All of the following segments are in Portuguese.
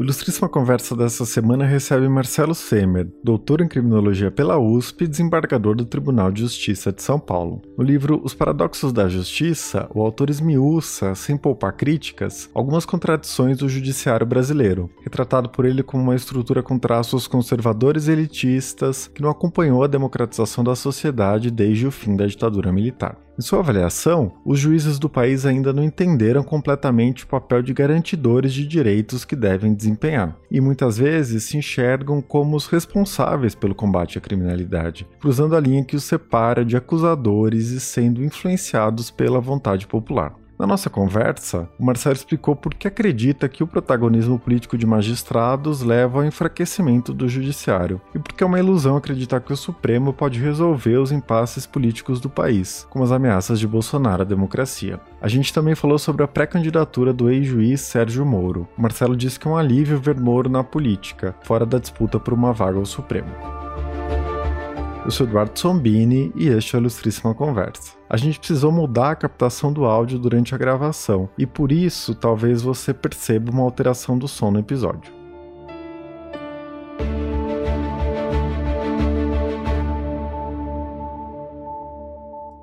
O Ilustríssima Conversa dessa semana recebe Marcelo Semer, doutor em criminologia pela USP e desembargador do Tribunal de Justiça de São Paulo. No livro Os Paradoxos da Justiça, o autor esmiuça, sem poupar críticas, algumas contradições do judiciário brasileiro, retratado por ele como uma estrutura com traços conservadores e elitistas que não acompanhou a democratização da sociedade desde o fim da ditadura militar. Em sua avaliação, os juízes do país ainda não entenderam completamente o papel de garantidores de direitos que devem desempenhar, e muitas vezes se enxergam como os responsáveis pelo combate à criminalidade, cruzando a linha que os separa de acusadores e sendo influenciados pela vontade popular. Na nossa conversa, o Marcelo explicou por que acredita que o protagonismo político de magistrados leva ao enfraquecimento do judiciário e por que é uma ilusão acreditar que o Supremo pode resolver os impasses políticos do país, como as ameaças de Bolsonaro à democracia. A gente também falou sobre a pré-candidatura do ex-juiz Sérgio Moro. O Marcelo disse que é um alívio ver Moro na política, fora da disputa por uma vaga ao Supremo. Eu sou Eduardo Sombini e este é a Ilustríssima Conversa. A gente precisou mudar a captação do áudio durante a gravação e por isso talvez você perceba uma alteração do som no episódio.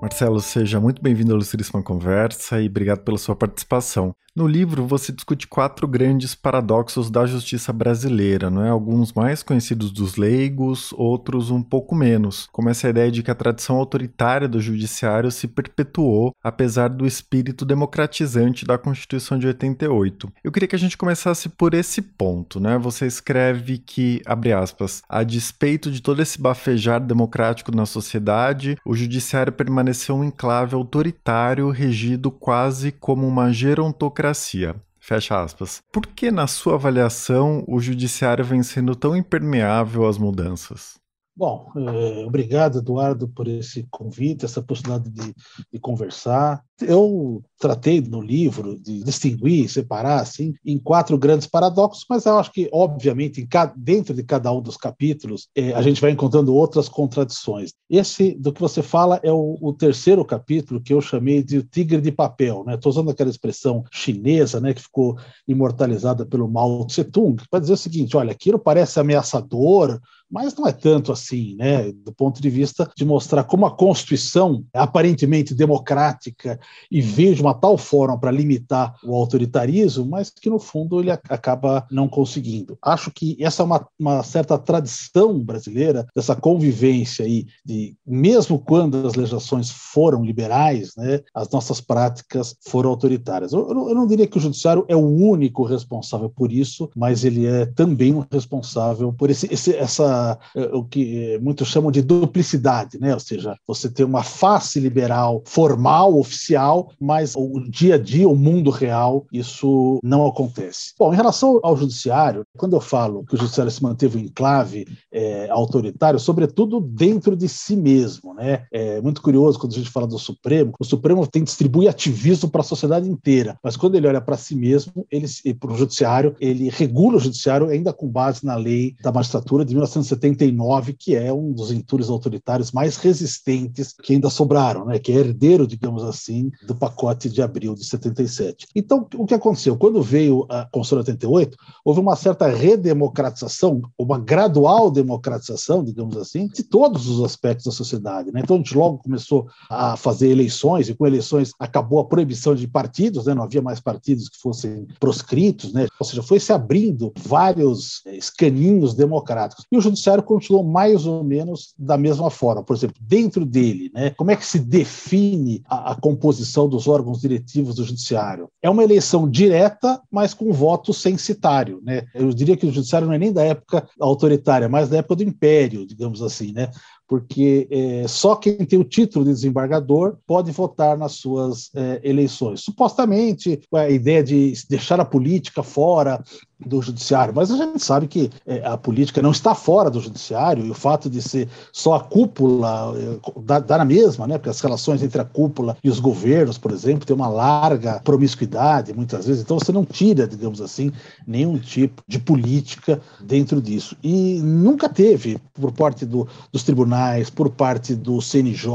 Marcelo, seja muito bem-vindo à Ilustríssima Conversa e obrigado pela sua participação. No livro, você discute quatro grandes paradoxos da justiça brasileira, não é? Alguns mais conhecidos dos leigos, outros um pouco menos, como essa ideia de que a tradição autoritária do judiciário se perpetuou apesar do espírito democratizante da Constituição de 88. Eu queria que a gente começasse por esse ponto, né? Você escreve que, abre aspas, a despeito de todo esse bafejar democrático na sociedade, o judiciário permaneceu um enclave autoritário regido quase como uma gerontocracia democracia. Fecha aspas. Por que, na sua avaliação, o judiciário vem sendo tão impermeável às mudanças? Bom, é, obrigado, Eduardo, por esse convite, essa possibilidade de, de, conversar. Eu tratei no livro de distinguir, separar, assim, em quatro grandes paradoxos, mas eu acho que, obviamente, cada, dentro de cada um dos capítulos, é, a gente vai encontrando outras contradições. Esse do que você fala é o, o terceiro capítulo, que eu chamei de tigre de papel. Estou né? usando aquela expressão chinesa, né, que ficou imortalizada pelo Mao Tse-tung, para dizer o seguinte: olha, aquilo parece ameaçador, mas não é tanto assim, né, do ponto de vista de mostrar como a Constituição, aparentemente democrática, e veio de uma tal forma para limitar o autoritarismo, mas que no fundo ele acaba não conseguindo. Acho que essa é uma, uma certa tradição brasileira dessa convivência aí, de mesmo quando as legislações foram liberais, né, as nossas práticas foram autoritárias. Eu, eu não diria que o judiciário é o único responsável por isso, mas ele é também um responsável por esse, esse essa eh, o que muitos chamam de duplicidade, né? ou seja, você tem uma face liberal formal, oficial, mas o dia a dia, o mundo real, isso não acontece. Bom, em relação ao judiciário, quando eu falo que o judiciário se manteve um enclave é, autoritário, sobretudo dentro de si mesmo. Né? É muito curioso quando a gente fala do Supremo, o Supremo tem distribui ativismo para a sociedade inteira, mas quando ele olha para si mesmo, ele para o judiciário, ele regula o judiciário ainda com base na lei da magistratura de 19 1979, que é um dos entures autoritários mais resistentes que ainda sobraram, né? que é herdeiro, digamos assim, do pacote de abril de 77. Então, o que aconteceu? Quando veio a Constituição de 88, houve uma certa redemocratização, uma gradual democratização, digamos assim, de todos os aspectos da sociedade. Né? Então, a gente logo começou a fazer eleições, e com eleições acabou a proibição de partidos, né? não havia mais partidos que fossem proscritos, né? ou seja, foi se abrindo vários eh, escaninhos democráticos. E o judiciário continuou mais ou menos da mesma forma. Por exemplo, dentro dele, né, como é que se define a, a composição dos órgãos diretivos do judiciário? É uma eleição direta, mas com voto censitário. Né? Eu diria que o judiciário não é nem da época autoritária, mas da época do império, digamos assim. Né? porque é, só quem tem o título de desembargador pode votar nas suas é, eleições. Supostamente, a ideia de deixar a política fora do judiciário, mas a gente sabe que é, a política não está fora do judiciário e o fato de ser só a cúpula é, dá, dá na mesma, né? Porque as relações entre a cúpula e os governos, por exemplo, tem uma larga promiscuidade muitas vezes, então você não tira, digamos assim, nenhum tipo de política dentro disso. E nunca teve, por parte do, dos tribunais, por parte do CNJ,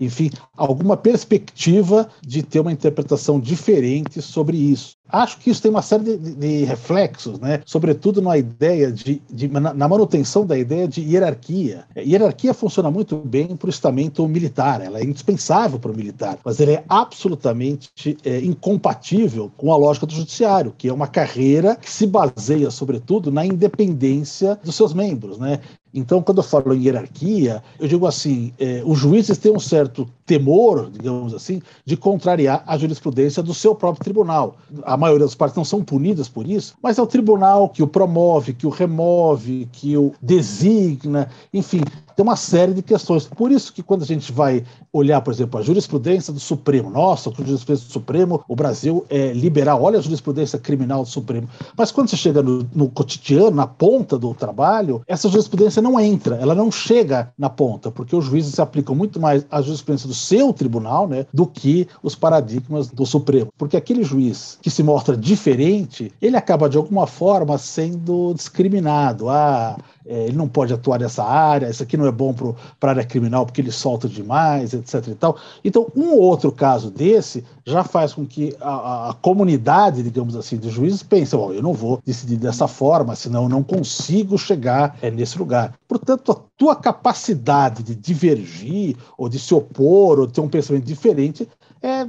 enfim, alguma perspectiva de ter uma interpretação diferente sobre isso. Acho que isso tem uma série de, de reflexos, né? sobretudo na ideia de, de, na manutenção da ideia de hierarquia. A hierarquia funciona muito bem para o estamento militar, ela é indispensável para o militar, mas ela é absolutamente é, incompatível com a lógica do judiciário, que é uma carreira que se baseia, sobretudo, na independência dos seus membros. Né? Então, quando eu falo em hierarquia, eu digo assim: é, os juízes têm um certo temor, digamos assim, de contrariar a jurisprudência do seu próprio tribunal. A maioria das partes não são punidas por isso, mas é o tribunal que o promove, que o remove, que o designa, enfim, tem uma série de questões. Por isso que quando a gente vai olhar, por exemplo, a jurisprudência do Supremo, nossa, a jurisprudência do Supremo, o Brasil é liberal, olha a jurisprudência criminal do Supremo. Mas quando você chega no, no cotidiano, na ponta do trabalho, essa jurisprudência não entra, ela não chega na ponta, porque os juízes se aplicam muito mais à jurisprudência do seu tribunal, né, do que os paradigmas do Supremo. Porque aquele juiz que se mostra diferente, ele acaba de alguma forma sendo discriminado. Ah, é, ele não pode atuar nessa área, isso aqui não é bom para a área criminal porque ele solta demais, etc. E tal. Então, um ou outro caso desse já faz com que a, a comunidade, digamos assim, de juízes pense: bom, eu não vou decidir dessa forma, senão eu não consigo chegar é, nesse lugar. Portanto, a tua capacidade de divergir, ou de se opor, ou de ter um pensamento diferente, é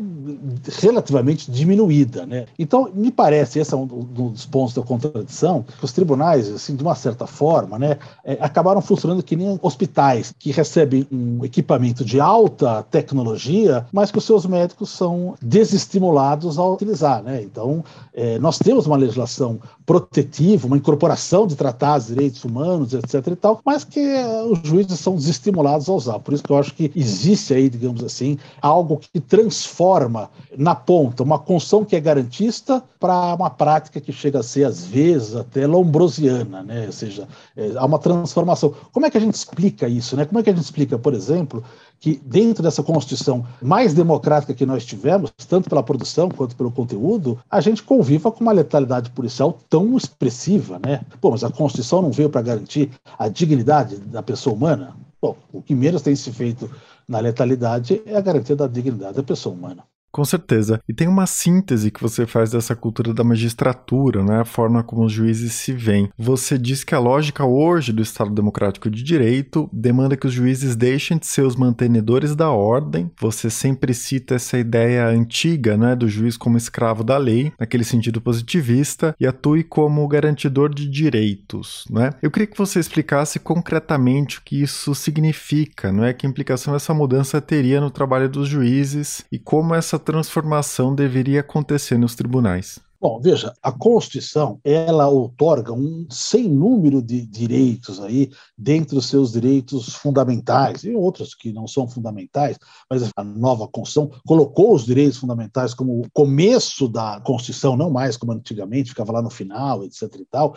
relativamente diminuída. Né? Então, me parece, esse é um dos pontos da contradição, que os tribunais, assim, de uma certa forma, né, é, acabaram funcionando que nem hospitais, que recebem um equipamento de alta tecnologia, mas que os seus médicos são desestimulados a utilizar. Né? Então, é, nós temos uma legislação protetiva, uma incorporação de tratados de direitos humanos, etc. e tal, mas que é, os juízes são desestimulados a usar. Por isso que eu acho que existe aí, digamos assim, algo que transforma na ponta uma construção que é garantista para uma prática que chega a ser, às vezes, até lombrosiana, né? ou seja, é, há uma transformação. Como é que a gente explica isso? Né? Como é que a gente explica, por exemplo, que dentro dessa Constituição mais democrática que nós tivemos, tanto pela produção quanto pelo conteúdo, a gente conviva com uma letalidade policial tão expressiva, né? Pô, mas a Constituição não veio para garantir a dignidade da pessoa humana? Bom, o que menos tem se feito na letalidade é a garantia da dignidade da pessoa humana. Com certeza. E tem uma síntese que você faz dessa cultura da magistratura, né? a forma como os juízes se veem. Você diz que a lógica hoje do Estado Democrático de Direito demanda que os juízes deixem de ser os mantenedores da ordem. Você sempre cita essa ideia antiga né, do juiz como escravo da lei, naquele sentido positivista, e atue como garantidor de direitos. Né? Eu queria que você explicasse concretamente o que isso significa, não é? que implicação essa mudança teria no trabalho dos juízes e como essa transformação deveria acontecer nos tribunais? Bom, veja, a Constituição, ela outorga um sem número de direitos aí, dentre os seus direitos fundamentais, e outros que não são fundamentais, mas a nova Constituição colocou os direitos fundamentais como o começo da Constituição, não mais como antigamente, ficava lá no final, etc e tal,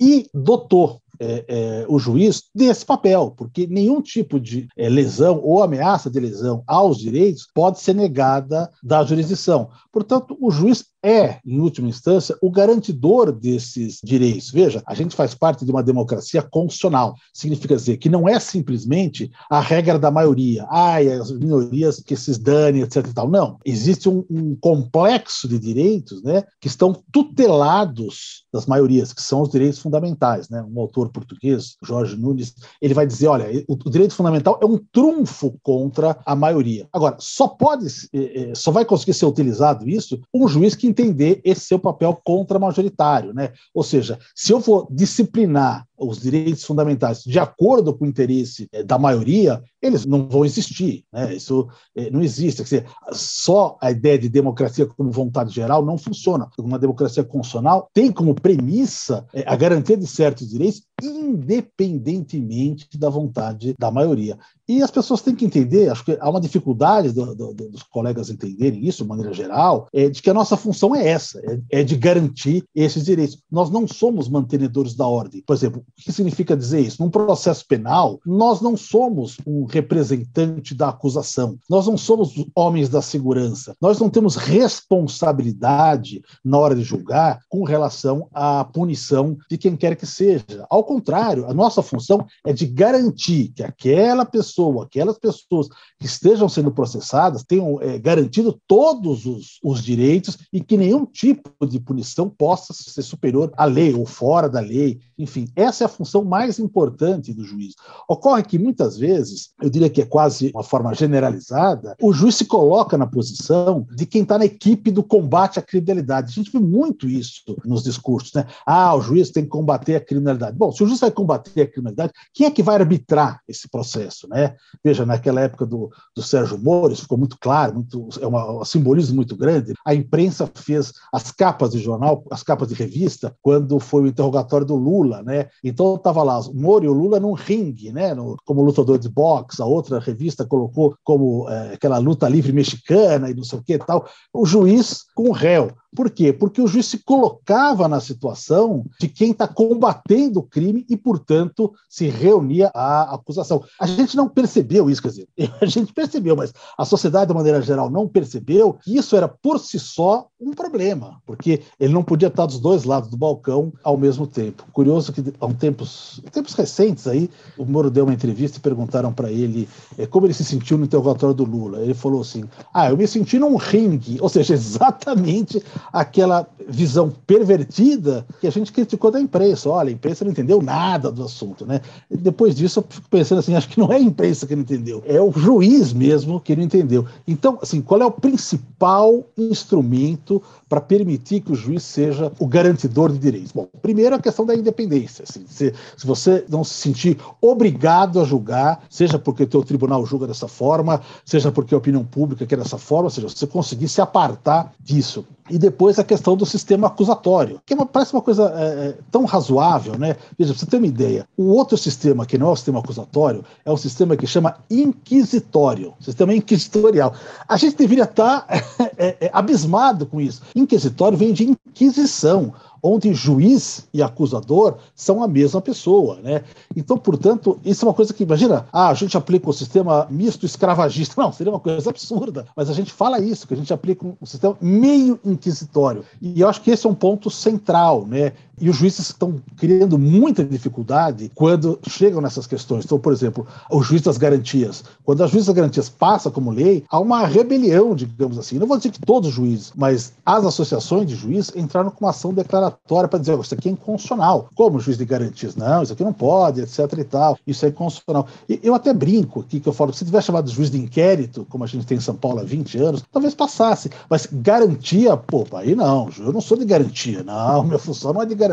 e dotou é, é, o juiz desse papel, porque nenhum tipo de é, lesão ou ameaça de lesão aos direitos pode ser negada da jurisdição. Portanto, o juiz é, em última instância, o garantidor desses direitos. Veja, a gente faz parte de uma democracia constitucional. Significa dizer que não é simplesmente a regra da maioria. Ai, as minorias que se danem, etc. E tal. Não. Existe um, um complexo de direitos né, que estão tutelados das maiorias, que são os direitos fundamentais. Né? Um autor português, Jorge Nunes, ele vai dizer: olha, o, o direito fundamental é um trunfo contra a maioria. Agora, só pode, eh, eh, só vai conseguir ser utilizado isso um juiz que entender esse seu papel contra-majoritário, né? Ou seja, se eu vou disciplinar os direitos fundamentais de acordo com o interesse eh, da maioria, eles não vão existir. Né? Isso eh, não existe. Quer dizer, só a ideia de democracia como vontade geral não funciona. Uma democracia constitucional tem como premissa eh, a garantia de certos direitos independentemente da vontade da maioria. E as pessoas têm que entender, acho que há uma dificuldade do, do, dos colegas entenderem isso, de maneira geral, é de que a nossa função é essa, é, é, de garantir esses direitos. Nós não somos mantenedores da ordem. Por exemplo, o que significa dizer isso? Num processo penal, nós não somos um representante da acusação, nós não somos homens da segurança, nós não temos responsabilidade na hora de julgar com relação à punição de quem quer que seja. Ao contrário, a nossa função é de garantir que aquela pessoa, aquelas pessoas que estejam sendo processadas tenham é, garantido todos os, os direitos e que nenhum tipo de punição possa ser superior à lei ou fora da lei. Enfim, essa é a função mais importante do juiz. Ocorre que muitas vezes, eu diria que é quase uma forma generalizada, o juiz se coloca na posição de quem está na equipe do combate à criminalidade. A gente vê muito isso nos discursos, né? Ah, o juiz tem que combater a criminalidade. Bom, se o juiz vai combater a criminalidade, quem é que vai arbitrar esse processo? Né? Veja, naquela época do, do Sérgio Moro, isso ficou muito claro, muito, é uma, um simbolismo muito grande. A imprensa fez as capas de jornal, as capas de revista, quando foi o interrogatório do Lula. Né? Então estava lá, Moro e o Lula num ringue, né? No, como lutador de boxe, a outra revista colocou como é, aquela luta livre mexicana e não sei o que tal. O juiz com o réu. Por quê? Porque o juiz se colocava na situação de quem está combatendo o crime e, portanto, se reunia à acusação. A gente não percebeu isso, quer dizer, a gente percebeu, mas a sociedade, de maneira geral, não percebeu que isso era, por si só, um problema, porque ele não podia estar dos dois lados do balcão ao mesmo tempo. Curioso que, tempos, tempos recentes aí, o Moro deu uma entrevista e perguntaram para ele é, como ele se sentiu no interrogatório do Lula. Ele falou assim: Ah, eu me senti num ringue, ou seja, exatamente aquela visão pervertida que a gente criticou da imprensa. Olha, a imprensa não entendeu nada do assunto, né? E depois disso eu fico pensando assim, acho que não é a imprensa que não entendeu, é o juiz mesmo que não entendeu. Então, assim, qual é o principal instrumento para permitir que o juiz seja o garantidor de direitos? Bom, primeiro a questão da independência. Assim, se, se você não se sentir obrigado a julgar, seja porque o teu tribunal julga dessa forma, seja porque a opinião pública quer dessa forma, ou seja, você conseguir se apartar disso. E depois a questão do sistema acusatório, que é uma, parece uma coisa é, é tão razoável, né? Veja, pra você ter uma ideia, o outro sistema, que não é o sistema acusatório, é um sistema que chama inquisitório, sistema inquisitorial. A gente deveria estar tá, é, é, abismado com isso. Inquisitório vem de inquisição onde juiz e acusador são a mesma pessoa, né? Então, portanto, isso é uma coisa que, imagina, ah, a gente aplica o sistema misto escravagista. Não, seria uma coisa absurda, mas a gente fala isso, que a gente aplica um sistema meio inquisitório. E eu acho que esse é um ponto central, né? E os juízes estão criando muita dificuldade quando chegam nessas questões. Então, por exemplo, o juiz das garantias. Quando a juiz das garantias passa como lei, há uma rebelião, digamos assim. Não vou dizer que todos os juízes, mas as associações de juízes entraram com uma ação declaratória para dizer: oh, isso aqui é inconstitucional. Como juiz de garantias? Não, isso aqui não pode, etc. e tal. Isso é inconstitucional. E eu até brinco aqui que eu falo que se tivesse chamado de juiz de inquérito, como a gente tem em São Paulo há 20 anos, talvez passasse. Mas garantia, pô, aí não. Eu não sou de garantia. Não, minha função não é de garantia.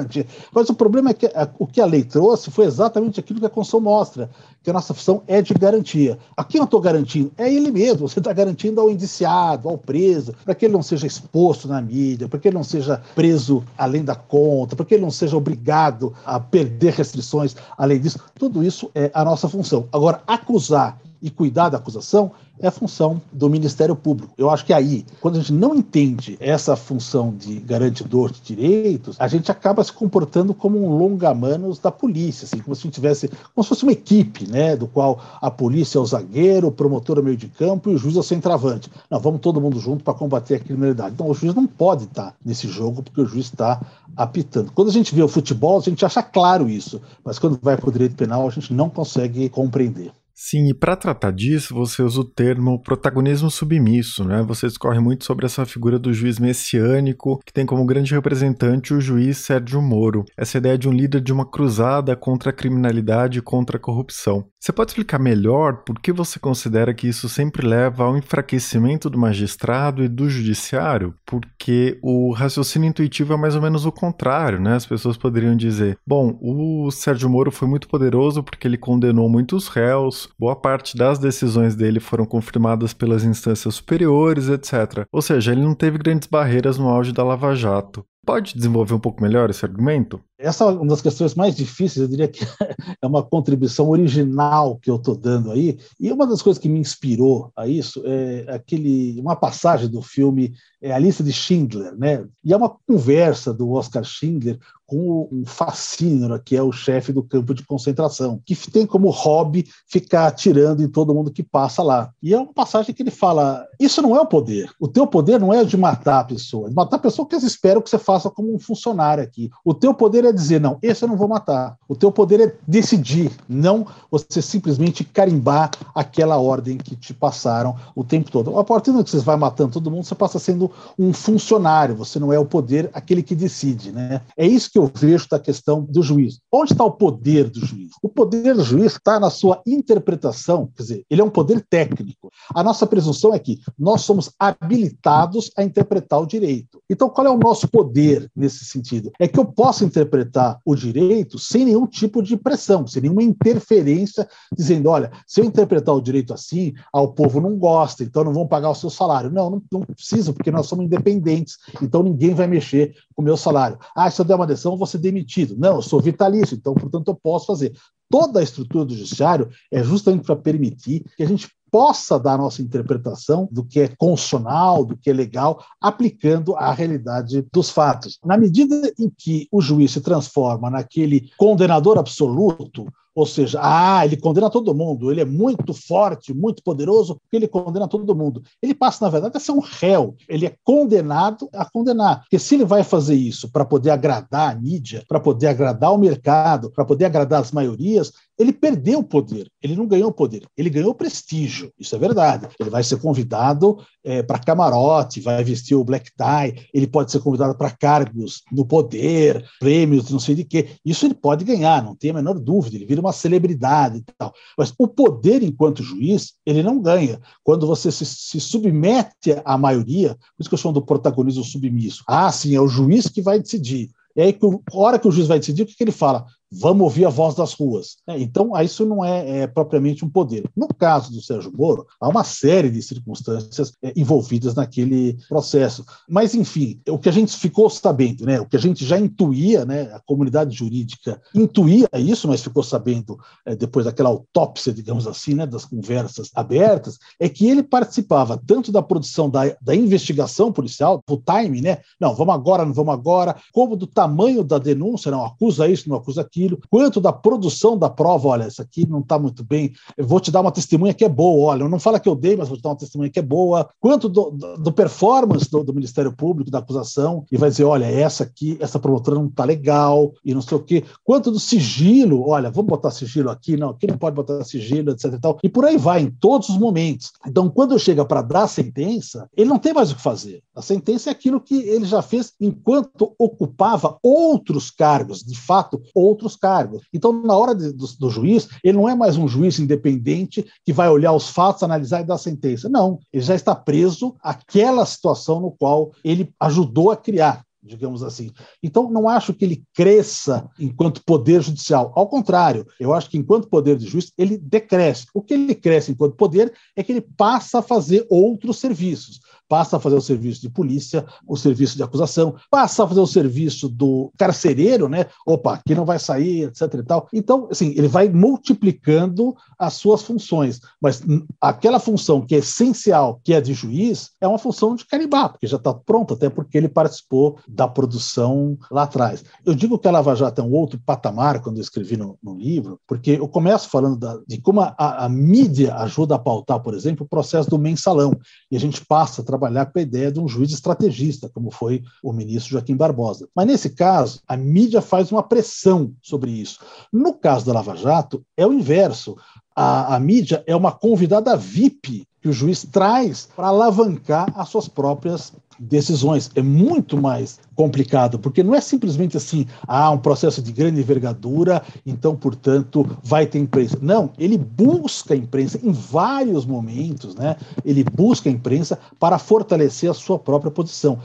Mas o problema é que a, o que a lei trouxe foi exatamente aquilo que a Constituição mostra, que a nossa função é de garantia. Aqui eu estou garantindo, é ele mesmo, você está garantindo ao indiciado, ao preso, para que ele não seja exposto na mídia, para que ele não seja preso além da conta, para que ele não seja obrigado a perder restrições além disso. Tudo isso é a nossa função. Agora, acusar e cuidar da acusação é função do Ministério Público. Eu acho que aí, quando a gente não entende essa função de garantidor de direitos, a gente acaba se comportando como um longa-manos da polícia, assim, como se a tivesse, como se fosse uma equipe, né, do qual a polícia é o zagueiro, o promotor é o meio de campo e o juiz é o centroavante. Não, vamos todo mundo junto para combater a criminalidade. Então, o juiz não pode estar nesse jogo porque o juiz está apitando. Quando a gente vê o futebol, a gente acha claro isso, mas quando vai para o direito penal, a gente não consegue compreender. Sim, e para tratar disso, você usa o termo protagonismo submisso, né? Você discorre muito sobre essa figura do juiz messiânico, que tem como grande representante o juiz Sérgio Moro. Essa ideia de um líder de uma cruzada contra a criminalidade e contra a corrupção. Você pode explicar melhor por que você considera que isso sempre leva ao enfraquecimento do magistrado e do judiciário? Porque o raciocínio intuitivo é mais ou menos o contrário, né? As pessoas poderiam dizer: bom, o Sérgio Moro foi muito poderoso porque ele condenou muitos réus, boa parte das decisões dele foram confirmadas pelas instâncias superiores, etc. Ou seja, ele não teve grandes barreiras no auge da Lava Jato. Pode desenvolver um pouco melhor esse argumento? Essa é uma das questões mais difíceis, eu diria que é uma contribuição original que eu estou dando aí. E uma das coisas que me inspirou a isso é aquele, uma passagem do filme é A Lista de Schindler, né? E é uma conversa do Oscar Schindler com um fascínio, que é o chefe do campo de concentração, que tem como hobby ficar atirando em todo mundo que passa lá. E é uma passagem que ele fala: Isso não é o poder. O teu poder não é de matar a pessoa. Matar a pessoa que eles esperam que você faça como um funcionário aqui. O teu poder é dizer: Não, esse eu não vou matar. O teu poder é decidir, não você simplesmente carimbar aquela ordem que te passaram o tempo todo. A partir do que você vai matando todo mundo, você passa sendo um funcionário, você não é o poder, aquele que decide. Né? É isso que eu vejo da questão do juiz. Onde está o poder do juiz? O poder do juiz está na sua interpretação, quer dizer, ele é um poder técnico. A nossa presunção é que nós somos habilitados a interpretar o direito. Então, qual é o nosso poder nesse sentido? É que eu posso interpretar o direito sem nenhum tipo de pressão, sem nenhuma interferência, dizendo: olha, se eu interpretar o direito assim, ah, o povo não gosta, então não vão pagar o seu salário. Não, não, não precisa, porque nós somos independentes, então ninguém vai mexer com o meu salário. Ah, se eu der uma decisão, eu vou ser demitido. Não, eu sou vitalício, então, portanto, eu posso fazer. Toda a estrutura do judiciário é justamente para permitir que a gente possa dar nossa interpretação do que é constitucional, do que é legal, aplicando a realidade dos fatos. Na medida em que o juiz se transforma naquele condenador absoluto, ou seja, ah, ele condena todo mundo, ele é muito forte, muito poderoso, porque ele condena todo mundo. Ele passa, na verdade, a ser um réu. Ele é condenado a condenar. Porque se ele vai fazer isso para poder agradar a mídia, para poder agradar o mercado, para poder agradar as maiorias, ele perdeu o poder, ele não ganhou o poder, ele ganhou prestígio, isso é verdade. Ele vai ser convidado é, para camarote, vai vestir o black tie, ele pode ser convidado para cargos no poder, prêmios, não sei de quê. Isso ele pode ganhar, não tem a menor dúvida, ele vira uma celebridade e tal. Mas o poder enquanto juiz, ele não ganha. Quando você se, se submete à maioria, por isso que eu chamo do protagonismo submisso. Ah, sim, é o juiz que vai decidir. E aí, a hora que o juiz vai decidir, o que ele fala? Vamos ouvir a voz das ruas. É, então, isso não é, é, propriamente um poder. No caso do Sérgio Moro, há uma série de circunstâncias é, envolvidas naquele processo. Mas, enfim, o que a gente ficou sabendo, né, o que a gente já intuía, né, a comunidade jurídica intuía isso, mas ficou sabendo é, depois daquela autópsia, digamos assim, né, das conversas abertas, é que ele participava tanto da produção da, da investigação policial, do time, né, não, vamos agora, não vamos agora, como do tamanho da denúncia, não acusa isso, não acusa aquilo, aquilo, quanto da produção da prova, olha, isso aqui não está muito bem, eu vou te dar uma testemunha que é boa, olha, não fala que eu dei, mas vou te dar uma testemunha que é boa, quanto do, do, do performance do, do, Ministério Público, da acusação, e vai dizer, olha, essa aqui, essa promotora não está legal, e não sei o quê, quanto do sigilo, olha, vamos botar sigilo aqui, não, aqui não pode botar sigilo, etc e tal, e por aí vai, em todos os momentos. Então, quando chega para dar a sentença, ele não tem mais o que fazer. A sentença é aquilo que ele já fez enquanto ocupava outros cargos, de fato, outros outros cargos. Então, na hora de, do, do, juiz, ele não é mais um juiz independente que vai olhar os fatos, analisar e dar sentença. Não, ele já está preso àquela situação no qual ele ajudou a criar digamos assim. Então, não acho que ele cresça enquanto poder judicial. Ao contrário, eu acho que enquanto poder de juiz, ele decresce. O que ele cresce enquanto poder é que ele passa a fazer outros serviços passa a fazer o serviço de polícia, o serviço de acusação, passa a fazer o serviço do carcereiro, né? Opa, aqui não vai sair, etc e tal. Então, assim, ele vai multiplicando as suas funções, mas aquela função que é essencial, que é de juiz, é uma função de carimbar, porque já está pronto, até porque ele participou da produção lá atrás. Eu digo que a Lava Jato é um outro patamar quando eu escrevi no, no livro, porque eu começo falando da, de como a, a mídia ajuda a pautar, por exemplo, o processo do mensalão, e a gente passa a trabalhar com a ideia de um juiz estrategista, como foi o ministro Joaquim Barbosa. Mas nesse caso, a mídia faz uma pressão sobre isso. No caso da Lava Jato, é o inverso a, a mídia é uma convidada VIP que o juiz traz para alavancar as suas próprias decisões. É muito mais complicado, porque não é simplesmente assim, ah, um processo de grande envergadura, então, portanto, vai ter imprensa. Não, ele busca a imprensa em vários momentos, né? Ele busca a imprensa para fortalecer a sua própria posição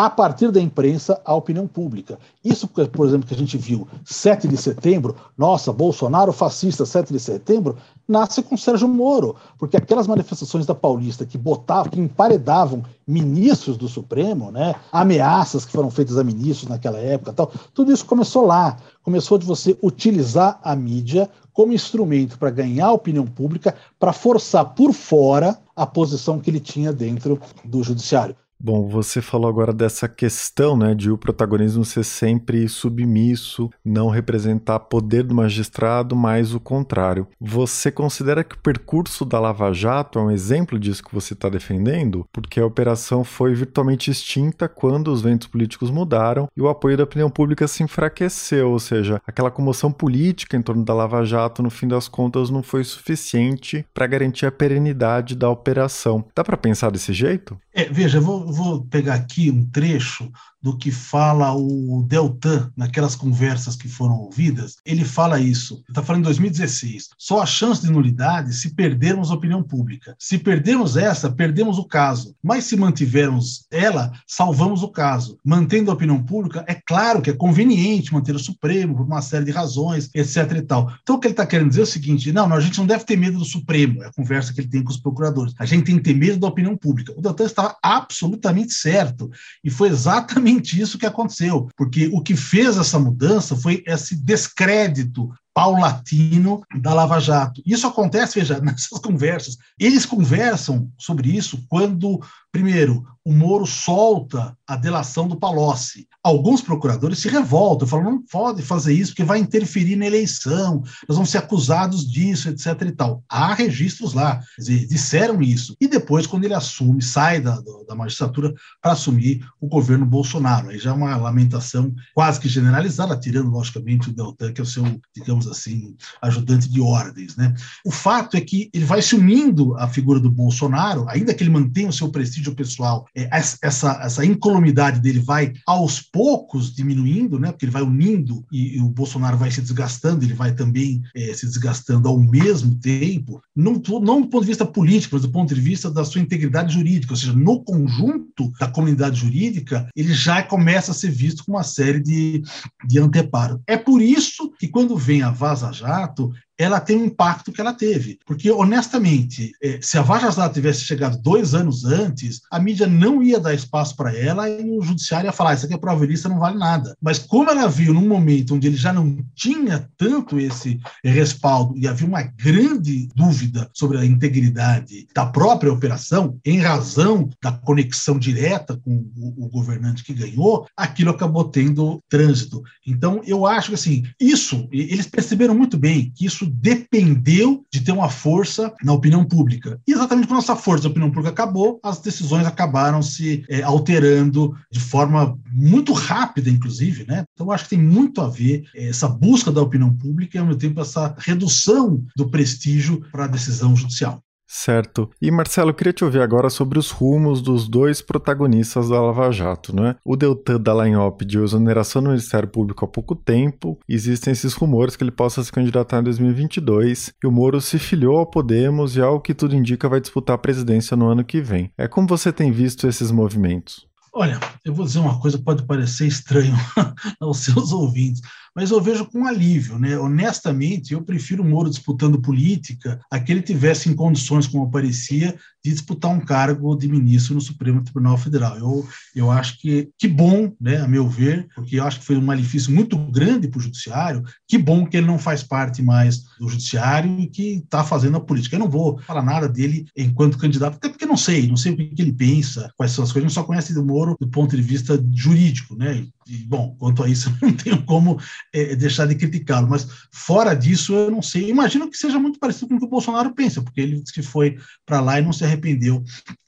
a partir da imprensa, a opinião pública. Isso, por exemplo, que a gente viu 7 de setembro, nossa, Bolsonaro fascista 7 de setembro, nasce com Sérgio Moro, porque aquelas manifestações da Paulista que botavam, que emparedavam ministros do Supremo, né, ameaças que foram feitas a ministros naquela época, tal, tudo isso começou lá, começou de você utilizar a mídia como instrumento para ganhar a opinião pública, para forçar por fora a posição que ele tinha dentro do judiciário. Bom, você falou agora dessa questão, né, de o protagonismo ser sempre submisso, não representar poder do magistrado, mas o contrário. Você considera que o percurso da Lava Jato é um exemplo disso que você está defendendo? Porque a operação foi virtualmente extinta quando os ventos políticos mudaram e o apoio da opinião pública se enfraqueceu, ou seja, aquela comoção política em torno da Lava Jato, no fim das contas, não foi suficiente para garantir a perenidade da operação. Dá para pensar desse jeito? É, veja, vou, vou pegar aqui um trecho do que fala o Deltan naquelas conversas que foram ouvidas, ele fala isso. Ele está falando em 2016. Só a chance de nulidade se perdermos a opinião pública. Se perdermos essa, perdemos o caso. Mas se mantivermos ela, salvamos o caso. Mantendo a opinião pública, é claro que é conveniente manter o Supremo por uma série de razões, etc. e tal. Então o que ele está querendo dizer é o seguinte: não, a gente não deve ter medo do Supremo. É a conversa que ele tem com os procuradores. A gente tem que ter medo da opinião pública. O Deltan estava absolutamente certo. E foi exatamente exatamente isso que aconteceu, porque o que fez essa mudança foi esse descrédito paulatino da Lava Jato. Isso acontece, veja, nessas conversas. Eles conversam sobre isso quando, primeiro, o Moro solta a delação do Palocci. Alguns procuradores se revoltam, falam, não pode fazer isso porque vai interferir na eleição, nós vamos ser acusados disso, etc. e tal. Há registros lá, dizer, disseram isso. E depois, quando ele assume, sai da, da magistratura para assumir o governo Bolsonaro. Aí já é uma lamentação quase que generalizada, tirando, logicamente, o Deltan, que é o seu, digamos assim, ajudante de ordens. Né? O fato é que ele vai se unindo à figura do Bolsonaro, ainda que ele mantenha o seu prestígio pessoal, é, essa, essa incolumidade dele vai aos poucos diminuindo, né? porque ele vai unindo e, e o Bolsonaro vai se desgastando, ele vai também é, se desgastando ao mesmo tempo, não, não do ponto de vista político, mas do ponto de vista da sua integridade jurídica, ou seja, no conjunto da comunidade jurídica, ele já começa a ser visto com uma série de, de anteparo. É por isso que quando vem a Vaza Jato, ela tem o impacto que ela teve. Porque, honestamente, é, se a Vaza Jato tivesse chegado dois anos antes, a mídia não ia dar espaço para ela e o judiciário ia falar: Isso aqui é prova ilícita, não vale nada. Mas, como ela viu num momento onde ele já não tinha tanto esse respaldo e havia uma grande dúvida sobre a integridade da própria operação, em razão da conexão direta com o governante que ganhou, aquilo acabou tendo trânsito. Então, eu acho que, assim, isso, eles perceberam muito bem que isso dependeu de ter uma força na opinião pública. E exatamente quando essa força da opinião pública acabou, as decisões acabaram se é, alterando de forma muito rápida, inclusive. Né? Então, acho que tem muito a ver é, essa busca da opinião pública e, ao mesmo tempo, essa redução do prestígio para a decisão judicial. Certo. E Marcelo, eu queria te ouvir agora sobre os rumos dos dois protagonistas da Lava Jato, né? O Deltan Dallagnol pediu exoneração do Ministério Público há pouco tempo, existem esses rumores que ele possa se candidatar em 2022, e o Moro se filiou ao Podemos e, ao que tudo indica, vai disputar a presidência no ano que vem. É como você tem visto esses movimentos? Olha, eu vou dizer uma coisa pode parecer estranho aos seus ouvintes, mas eu vejo com alívio, né? Honestamente, eu prefiro o Moro disputando política a que ele tivesse em condições, como aparecia, de disputar um cargo de ministro no Supremo Tribunal Federal. Eu, eu acho que que bom, né, a meu ver, porque eu acho que foi um malefício muito grande para o judiciário. Que bom que ele não faz parte mais do judiciário e que está fazendo a política. Eu não vou falar nada dele enquanto candidato, até porque não sei, não sei o que ele pensa, quais são as coisas. A gente só conhece o Moro do ponto de vista jurídico, né? E, bom, quanto a isso, eu não tenho como é, deixar de criticá-lo. Mas fora disso, eu não sei. Imagino que seja muito parecido com o que o Bolsonaro pensa, porque ele disse que foi para lá e não se arrependeu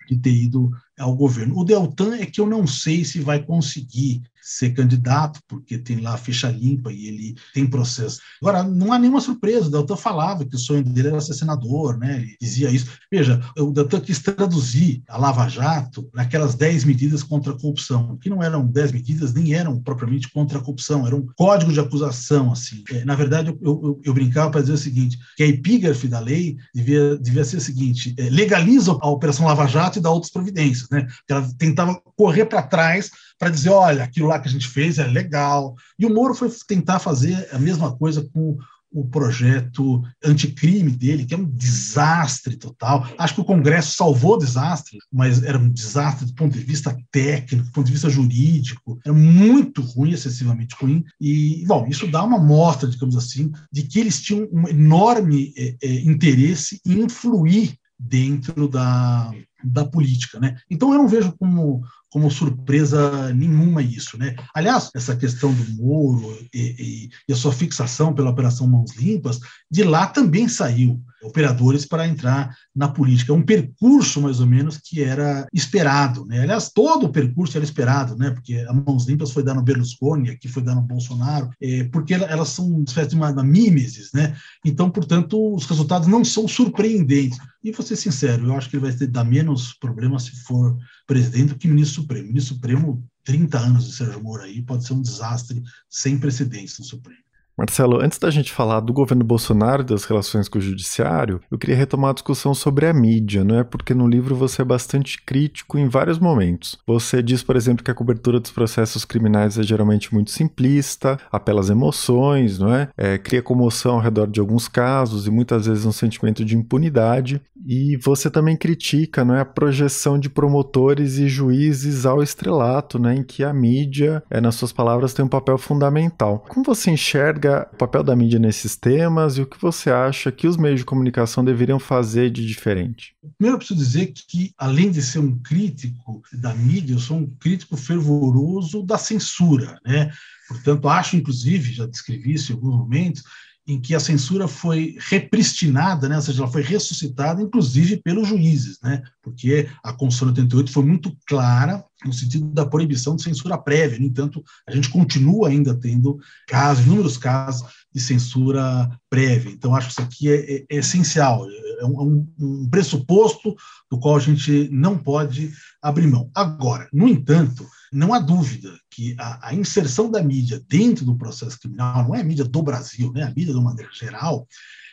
de ter ido ao governo. O Deltan é que eu não sei se vai conseguir ser candidato, porque tem lá ficha limpa e ele tem processo. Agora, não há nenhuma surpresa, o Deltan falava que o sonho dele era ser senador, né? Ele dizia isso. Veja, o Deltan quis traduzir a Lava Jato naquelas 10 medidas contra a corrupção, que não eram 10 medidas, nem eram propriamente contra a corrupção, era um código de acusação, assim. É, na verdade, eu, eu, eu brincava para dizer o seguinte, que a epígrafe da lei devia, devia ser o seguinte, é, legaliza a Operação Lava Jato e dá outras providências, né? Ela tentava correr para trás para dizer, olha, aquilo lá que a gente fez é legal. E o Moro foi tentar fazer a mesma coisa com o projeto anticrime dele, que é um desastre total. Acho que o Congresso salvou o desastre, mas era um desastre do ponto de vista técnico, do ponto de vista jurídico, era muito ruim, excessivamente ruim. E, bom, isso dá uma mostra, digamos assim, de que eles tinham um enorme é, é, interesse em influir dentro da, da política. Né? Então, eu não vejo como como surpresa nenhuma isso. Né? Aliás, essa questão do Moro e, e, e, a sua fixação pela Operação Mãos Limpas, de lá também saiu operadores para entrar na política. É um percurso, mais ou menos, que era esperado. Né? Aliás, todo o percurso era esperado, né? porque a Mãos Limpas foi dar no Berlusconi, aqui foi dar no Bolsonaro, é, porque elas são uma espécie de uma, uma mimesis. Né? Então, portanto, os resultados não são surpreendentes. E vou ser sincero, eu acho que ele vai ter, dar menos problema se for presidente do que ministro Supremo. Ministro Supremo, 30 anos de Sérgio Moro aí, pode ser um desastre sem precedentes no Supremo. Marcelo, antes da gente falar do governo Bolsonaro e das relações com o judiciário, eu queria retomar a discussão sobre a mídia, não é? Porque no livro você é bastante crítico em vários momentos. Você diz, por exemplo, que a cobertura dos processos criminais é geralmente muito simplista, apela às emoções, não é? é cria comoção ao redor de alguns casos e muitas vezes um sentimento de impunidade. E você também critica, não é, a projeção de promotores e juízes ao estrelato, né, em que a mídia, é, nas suas palavras, tem um papel fundamental. Como você enxerga o papel da mídia nesses temas e o que você acha que os meios de comunicação deveriam fazer de diferente? Primeiro, eu preciso dizer que, além de ser um crítico da mídia, eu sou um crítico fervoroso da censura, né? Portanto, acho, inclusive, já descrevi isso em alguns momentos, em que a censura foi repristinada, né? ou seja, ela foi ressuscitada, inclusive pelos juízes, né? Porque a Constituição 88 foi muito clara no sentido da proibição de censura prévia. No entanto, a gente continua ainda tendo casos, inúmeros casos de censura prévia. Então, acho que isso aqui é, é, é essencial, é um, um, pressuposto do qual a gente não pode abrir mão. Agora, no entanto, não há dúvida que a, a, inserção da mídia dentro do processo criminal, não é a mídia do Brasil, né, a mídia de uma maneira geral,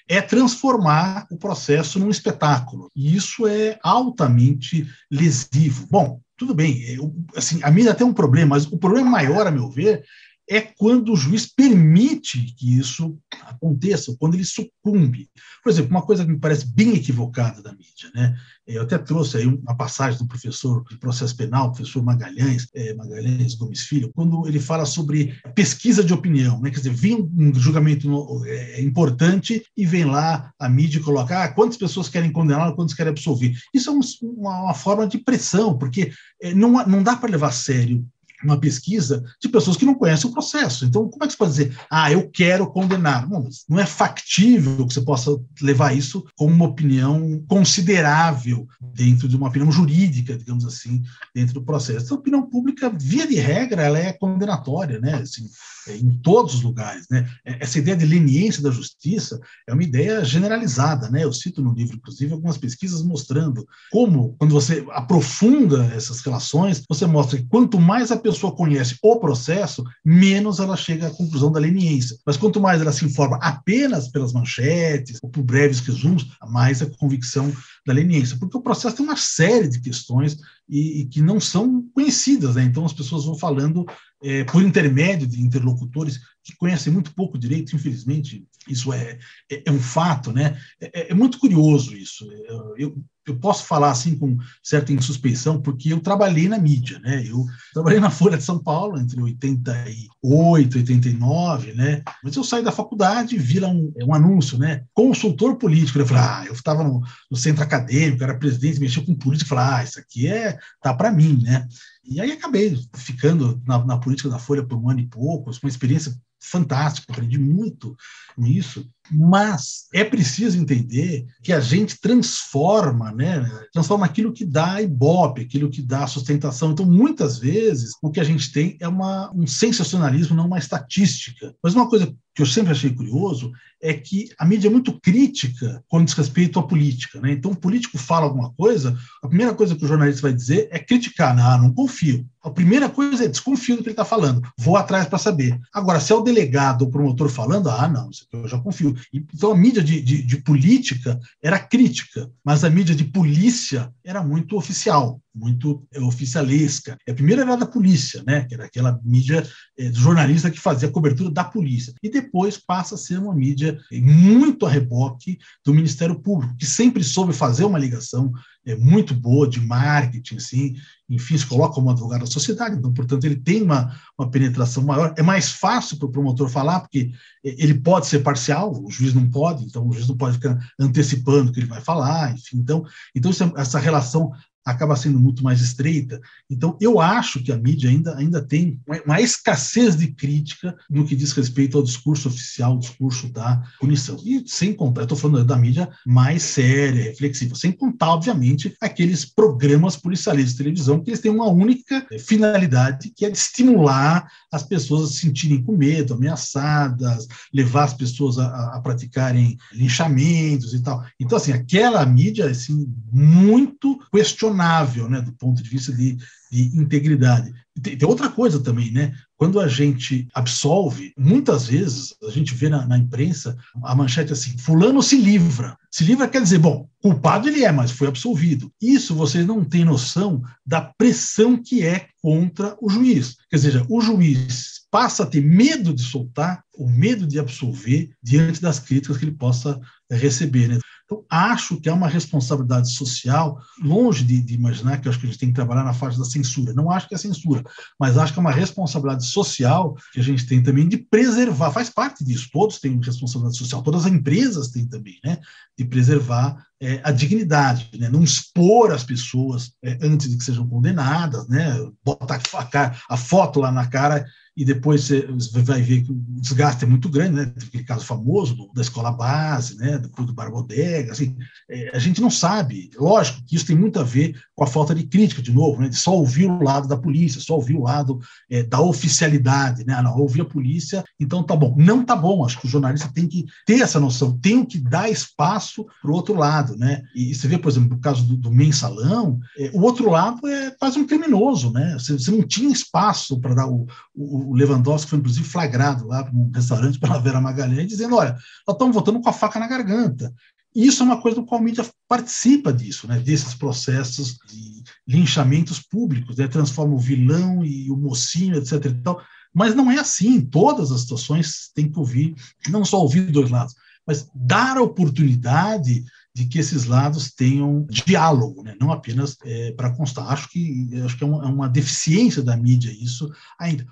é transformar o processo num espetáculo. E isso é altamente lesivo. Bom, tudo bem, eu, assim, a mídia tem um problema, mas o problema maior, a meu ver, é quando o juiz permite que isso aconteça, quando ele sucumbe. Por exemplo, uma coisa que me parece bem equivocada da mídia, né? Eu até trouxe aí uma passagem do professor de processo penal, professor Magalhães, é, Magalhães Gomes Filho, quando ele fala sobre pesquisa de opinião, né? Quer dizer, vem um julgamento é, importante e vem lá a mídia e coloca ah, quantas pessoas querem condenar, quantas querem absolver. Isso é uma, uma forma de pressão, porque é, não, não dá para levar a sério uma pesquisa de pessoas que não conhecem o processo. Então, como é que você pode dizer, ah, eu quero condenar? Não, não é factível que você possa levar isso como uma opinião considerável dentro de uma opinião jurídica, digamos assim, dentro do processo. Então, a opinião pública, via de regra, ela é condenatória, né? Assim, em todos os lugares. Né? É, essa ideia de leniência da justiça é uma ideia generalizada. Né? Eu cito no livro, inclusive, algumas pesquisas mostrando como, quando você aprofunda essas relações, você mostra que quanto mais a pessoa conhece o processo, menos ela chega à conclusão da leniência. Mas quanto mais ela se informa apenas pelas manchetes ou por breves resumos, mais a convicção da leniência. Porque o processo tem uma série de questões e, e que não são conhecidas. Né? Então as pessoas vão falando é, por intermédio de interlocutores que conhecem muito pouco direito, infelizmente, isso é, é, é um fato, né? É, é, muito curioso isso. Eu, eu posso falar assim com certa insuspeição, porque eu trabalhei na mídia, né? Eu trabalhei na Folha de São Paulo entre 88 e 89, né? Mas eu saí da faculdade e vi lá um, um anúncio, né? Consultor político. Eu falei, ah, eu estava no, no, centro acadêmico, era presidente, mexia com política, falei, ah, isso aqui é tá para mim, né? E aí acabei ficando na, na política da Folha por um ano e pouco, uma experiência fantástica, aprendi muito com isso. Mas é preciso entender que a gente transforma, né? Transforma aquilo que dá ibope, aquilo que dá sustentação. Então, muitas vezes, o que a gente tem é uma, um sensacionalismo, não uma estatística. Mas uma coisa que eu sempre achei curioso é que a mídia é muito crítica quando diz respeito à política. Né? Então, o político fala alguma coisa, a primeira coisa que o jornalista vai dizer é criticar. Não, não confio. A primeira coisa é desconfio do que ele está falando, vou atrás para saber. Agora, se é o delegado ou promotor falando, ah, não, isso aqui eu já confio. Então, a mídia de, de, de política era crítica, mas a mídia de polícia era muito oficial muito é, oficialesca. A primeira era da polícia, né, que era aquela mídia é, do jornalista que fazia cobertura da polícia. E depois passa a ser uma mídia muito a reboque do Ministério Público, que sempre soube fazer uma ligação é, muito boa de marketing, assim, enfim, se coloca como advogado da sociedade, então, portanto, ele tem uma, uma penetração maior. É mais fácil para o promotor falar, porque ele pode ser parcial, o juiz não pode, então o juiz não pode ficar antecipando o que ele vai falar, enfim. Então, então essa relação acaba sendo muito mais estreita. Então, eu acho que a mídia ainda, ainda tem uma escassez de crítica no que diz respeito ao discurso oficial, ao discurso da punição. E sem contar, estou falando da mídia mais séria, reflexiva, sem contar, obviamente, aqueles programas policiais de televisão que eles têm uma única finalidade, que é de estimular as pessoas a se sentirem com medo, ameaçadas, levar as pessoas a, a praticarem linchamentos e tal. Então, assim, aquela mídia, assim, muito questionável questionável, né, do ponto de vista de, de integridade. Tem, tem, outra coisa também, né? Quando a gente absolve, muitas vezes a gente vê na, na, imprensa a manchete assim: Fulano se livra. Se livra quer dizer, bom, culpado ele é, mas foi absolvido. Isso vocês não têm noção da pressão que é contra o juiz. Quer dizer, o juiz passa a ter medo de soltar, o medo de absolver diante das críticas que ele possa receber. Né? Então, acho que é uma responsabilidade social, longe de, de, imaginar que acho que a gente tem que trabalhar na fase da censura. Não acho que é censura, mas acho que é uma responsabilidade social que a gente tem também de preservar, faz parte disso, todos têm responsabilidade social, todas as empresas têm também, né, de preservar é, a dignidade, né, não expor as pessoas é, antes de que sejam condenadas, né, botar a, a foto lá na cara e depois você vai ver que o desgaste é muito grande, né? Aquele caso famoso do, da escola base, né? Depois do Barbodega, assim, é, a gente não sabe. Lógico que isso tem muito a ver com a falta de crítica, de novo, né? De só ouvir o lado da polícia, só ouvir o lado é, da oficialidade, né? Não, ouvir a polícia, então tá bom. Não tá bom. Acho que o jornalista tem que ter essa noção, tem que dar espaço para o outro lado, né? E, e, você vê, por exemplo, no caso do, do mensalão, é, o outro lado é quase um criminoso, né? Você, você não tinha espaço para dar o, o o Lewandowski foi inclusive flagrado lá num restaurante pela Vera Magalhães, dizendo: olha, nós estamos votando com a faca na garganta. E isso é uma coisa do qual a mídia participa disso, né, desses processos de linchamentos públicos, né, transforma o vilão e o mocinho, etc. E tal. Mas não é assim. Em todas as situações tem que ouvir, não só ouvir dois lados, mas dar a oportunidade de que esses lados tenham diálogo, né? não apenas é, para constar. Acho que, acho que é, uma, é uma deficiência da mídia isso ainda.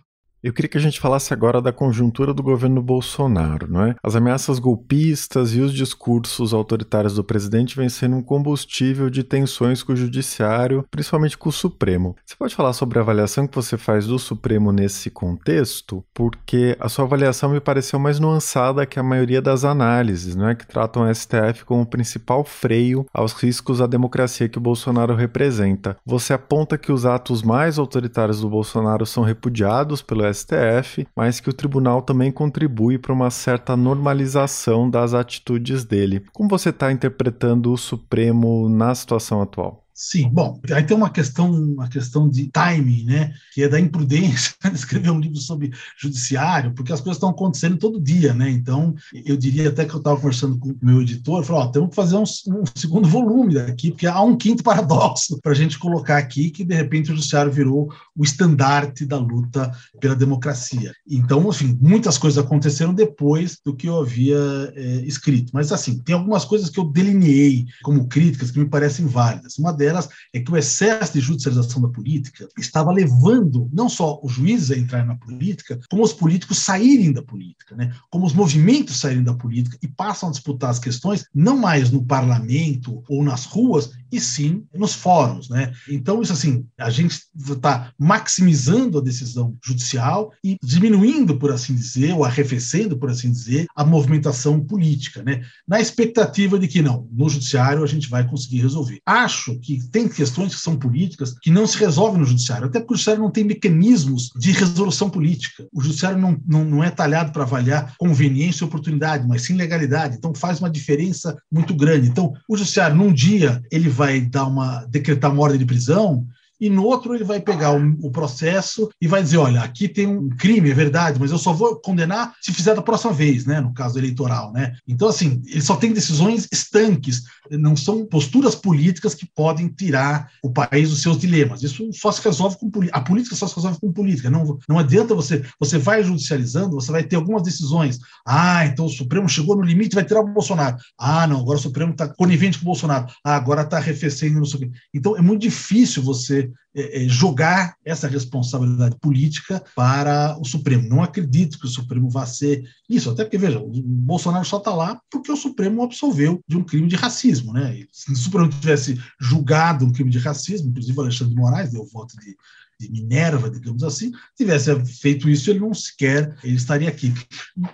Eu queria que a gente falasse agora da conjuntura do governo Bolsonaro, não é? As ameaças golpistas e os discursos autoritários do presidente vêm sendo um combustível de tensões com o judiciário, principalmente com o Supremo. Você pode falar sobre a avaliação que você faz do Supremo nesse contexto? Porque a sua avaliação me pareceu mais nuançada que a maioria das análises, não é? Que tratam o STF como o principal freio aos riscos à democracia que o Bolsonaro representa. Você aponta que os atos mais autoritários do Bolsonaro são repudiados pelo STF, mas que o tribunal também contribui para uma certa normalização das atitudes dele. Como você está interpretando o Supremo na situação atual? Sim, bom, aí tem uma questão, uma questão de timing, né, que é da imprudência de escrever um livro sobre judiciário, porque as coisas estão acontecendo todo dia, né, então eu diria até que eu estava conversando com o meu editor, falou, temos que fazer um, um, segundo volume daqui, porque há um quinto paradoxo para a gente colocar aqui, que de repente o judiciário virou o estandarte da luta pela democracia. Então, enfim, muitas coisas aconteceram depois do que eu havia é, escrito, mas assim, tem algumas coisas que eu delineei como críticas que me parecem válidas, uma delas delas é que o excesso de judicialização da política estava levando não só os juízes a entrar na política, como os políticos saírem da política, né? como os movimentos saírem da política e passam a disputar as questões não mais no parlamento ou nas ruas, e sim nos fóruns. Né? Então, isso assim, a gente está maximizando a decisão judicial e diminuindo, por assim dizer, ou arrefecendo, por assim dizer, a movimentação política, né? na expectativa de que não, no judiciário a gente vai conseguir resolver. Acho que tem questões que são políticas que não se resolvem no judiciário, até porque o judiciário não tem mecanismos de resolução política. O judiciário não, não, não é talhado para avaliar conveniência e oportunidade, mas sim legalidade. Então faz uma diferença muito grande. Então, o judiciário, num dia, ele vai dar uma decretar uma ordem de prisão, e no outro ele vai pegar o, o, processo e vai dizer, olha, aqui tem um crime, é verdade, mas eu só vou condenar se fizer da próxima vez, né, no caso eleitoral, né? Então assim, ele só tem decisões estanques, não são posturas políticas que podem tirar o país dos seus dilemas. Isso só se resolve com política. A política só se resolve com política. Não, não adianta você, você vai judicializando, você vai ter algumas decisões. Ah, então o Supremo chegou no limite, vai tirar o Bolsonaro. Ah, não, agora o Supremo está conivente com o Bolsonaro. Ah, agora está arrefecendo no Supremo. Então é muito difícil você é, é, jogar essa responsabilidade política para o Supremo. Não acredito que o Supremo vá ser isso, até porque, veja, o Bolsonaro só está lá porque o Supremo absolveu de um crime de racismo. Né? Se o Supremo tivesse julgado um crime de racismo, inclusive o Alexandre de Moraes deu voto de de Minerva, digamos assim, tivesse feito isso, ele não sequer ele estaria aqui.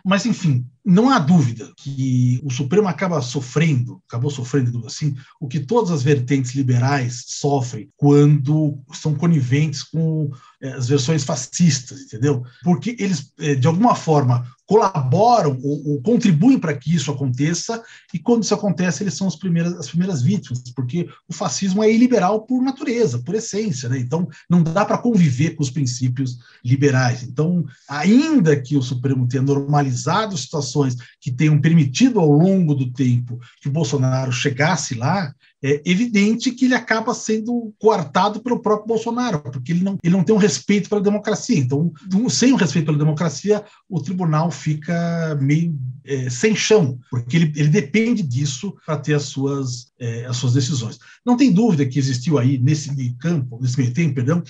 Mas, enfim, não há dúvida que o Supremo acaba sofrendo, acabou sofrendo, assim, o que todas as vertentes liberais sofrem quando são coniventes com é, as versões fascistas, entendeu? Porque eles, é, de alguma forma, colaboram ou, ou contribuem para que isso aconteça, e quando isso acontece, eles são as primeiras, as primeiras vítimas, porque o fascismo é iliberal por natureza, por essência, né? Então, não dá para conviver com os princípios liberais. Então, ainda que o Supremo tenha normalizado situações que tenham permitido ao longo do tempo que o Bolsonaro chegasse lá, é evidente que ele acaba sendo coartado pelo próprio Bolsonaro, porque ele não, ele não tem um respeito pela democracia. Então, sem o um respeito pela democracia, o tribunal fica meio é, sem chão, porque ele, ele depende disso para ter as suas, é, as suas decisões. Não tem dúvida que existiu aí, nesse meio campo, nesse meio tempo, perdão,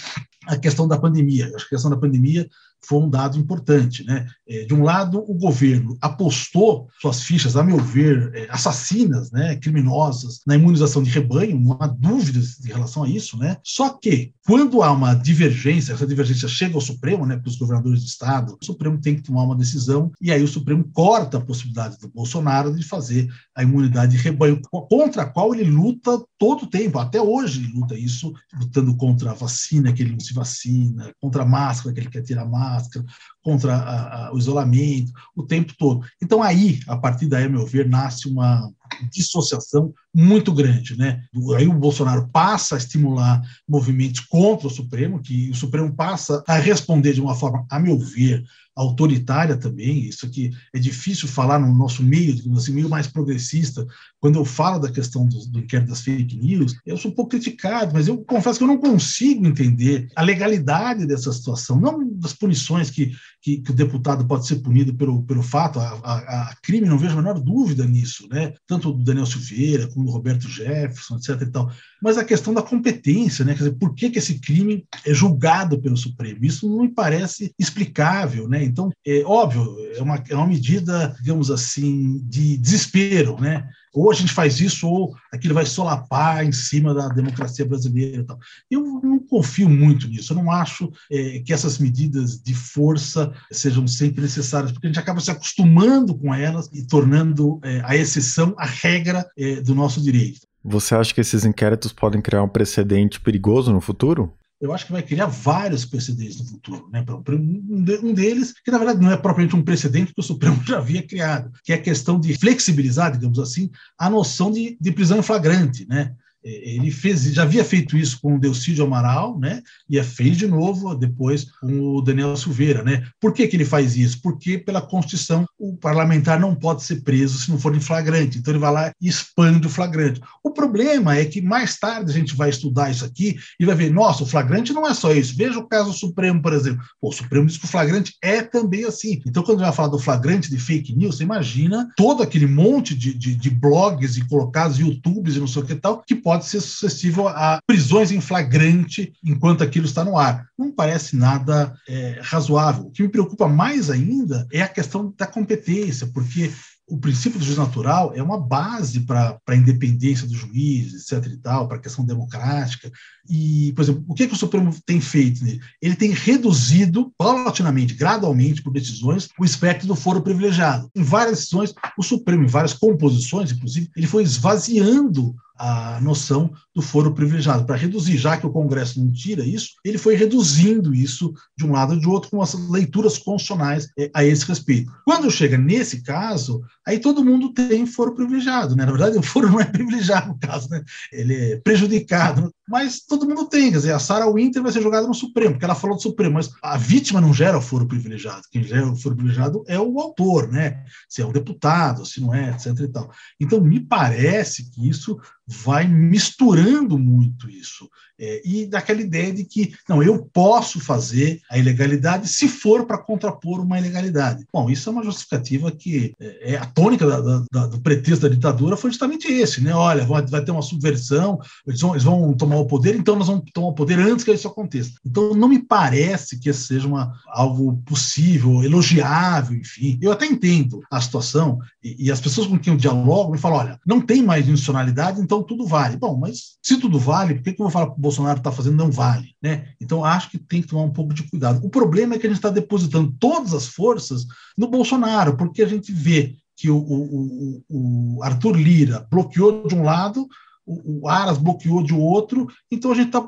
a questão da pandemia. acho que a questão da pandemia foi um dado importante. Né? É, de um lado, o governo apostou suas fichas, a meu ver, é, assassinas, né, criminosas, na imunização de rebanho, não há dúvidas em relação a isso. Né? Só que, quando há uma divergência, essa divergência chega ao Supremo, né, para os governadores de Estado, o Supremo tem que tomar uma decisão, e aí o Supremo corta a possibilidade do Bolsonaro de fazer a imunidade de rebanho, contra a qual ele luta todo o tempo, até hoje ele luta isso, lutando contra a vacina, que ele não se vacina, contra a máscara, que ele quer tirar a máscara, máscara, contra a, a, o isolamento, o tempo todo. Então, aí, a partir daí, a meu ver, nasce uma dissociação muito grande. Né? Aí o Bolsonaro passa a estimular movimentos contra o Supremo, que o Supremo passa a responder de uma forma, a meu ver, autoritária também. Isso aqui é difícil falar no nosso meio, digamos assim, meio mais progressista. Quando eu falo da questão do, do inquérito das fake news, eu sou um pouco criticado, mas eu confesso que eu não consigo entender a legalidade dessa situação, não das punições que, que, que o deputado pode ser punido pelo, pelo fato, a, a, a, crime, não vejo a menor dúvida nisso, né? Tanto do Daniel Silveira como do Roberto Jefferson, etc. E tal. Mas a questão da competência, né? Quer dizer, por que, que esse crime é julgado pelo Supremo? Isso não me parece explicável, né? Então, é óbvio, é uma, é uma medida, digamos assim, de desespero, né? Ou a gente faz isso, ou aquilo vai solapar em cima da democracia brasileira e tal. Eu não confio muito nisso, eu não acho é, que essas medidas de força sejam sempre necessárias, porque a gente acaba se acostumando com elas e tornando é, a exceção a regra é, do nosso direito. Você acha que esses inquéritos podem criar um precedente perigoso no futuro? Eu acho que vai criar vários precedentes no futuro. Né? Um deles, que na verdade não é propriamente um precedente que o Supremo já havia criado, que é a questão de flexibilizar, digamos assim, a noção de, de prisão em flagrante. Né? Ele fez, já havia feito isso com o Delcídio Amaral, né? E é fez de novo depois com o Daniel Silveira, né? Por que, que ele faz isso? Porque pela Constituição o parlamentar não pode ser preso se não for em flagrante. Então ele vai lá e expande o flagrante. O problema é que mais tarde a gente vai estudar isso aqui e vai ver, nossa, o flagrante não é só isso. Veja o caso Supremo, por exemplo. Pô, o Supremo diz que o flagrante é também assim. Então quando a gente vai falar do flagrante de fake news, você imagina todo aquele monte de, de, de blogs e colocados YouTubes e não sei o que tal que pode pode ser suscetível a prisões em flagrante enquanto aquilo está no ar. Não parece nada é, razoável. O que me preocupa mais ainda é a questão da competência, porque o princípio do juiz natural é uma base para a independência do juiz, etc. e tal, para a questão democrática. E, por exemplo, o que, que o Supremo tem feito? Nele? Ele tem reduzido paulatinamente, gradualmente, por decisões, o espectro do foro privilegiado. Em várias decisões, o Supremo, em várias composições, inclusive, ele foi esvaziando a noção do foro privilegiado, para reduzir, já que o Congresso não tira isso, ele foi reduzindo isso de um lado ou de outro com as leituras constitucionais é, a esse respeito. Quando chega nesse caso, aí todo mundo tem foro privilegiado, né? Na verdade, o foro não é privilegiado no caso, né? Ele é prejudicado mas todo mundo tem. Quer dizer, a Sarah Winter vai ser jogada no Supremo, porque ela falou do Supremo, mas a vítima não gera o foro privilegiado. Quem gera o foro privilegiado é o autor, né? Se é o deputado, se não é, etc. E tal. Então, me parece que isso vai misturando muito isso. É, e daquela ideia de que, não, eu posso fazer a ilegalidade se for para contrapor uma ilegalidade. Bom, isso é uma justificativa que é, é a tônica da, da, do pretexto da ditadura foi justamente esse, né? Olha, vai, vai ter uma subversão, eles vão, eles vão tomar o poder, então nós vamos tomar o poder antes que isso aconteça. Então, não me parece que esse seja uma, algo possível, elogiável, enfim. Eu até entendo a situação, e, e as pessoas com quem eu dialogo me falam: olha, não tem mais institucionalidade, então tudo vale. Bom, mas se tudo vale, por que, que eu vou falar que o Bolsonaro está fazendo não vale? Né? Então, acho que tem que tomar um pouco de cuidado. O problema é que a gente está depositando todas as forças no Bolsonaro, porque a gente vê que o, o, o, o Arthur Lira bloqueou de um lado, o, Aras bloqueou de outro, então a gente está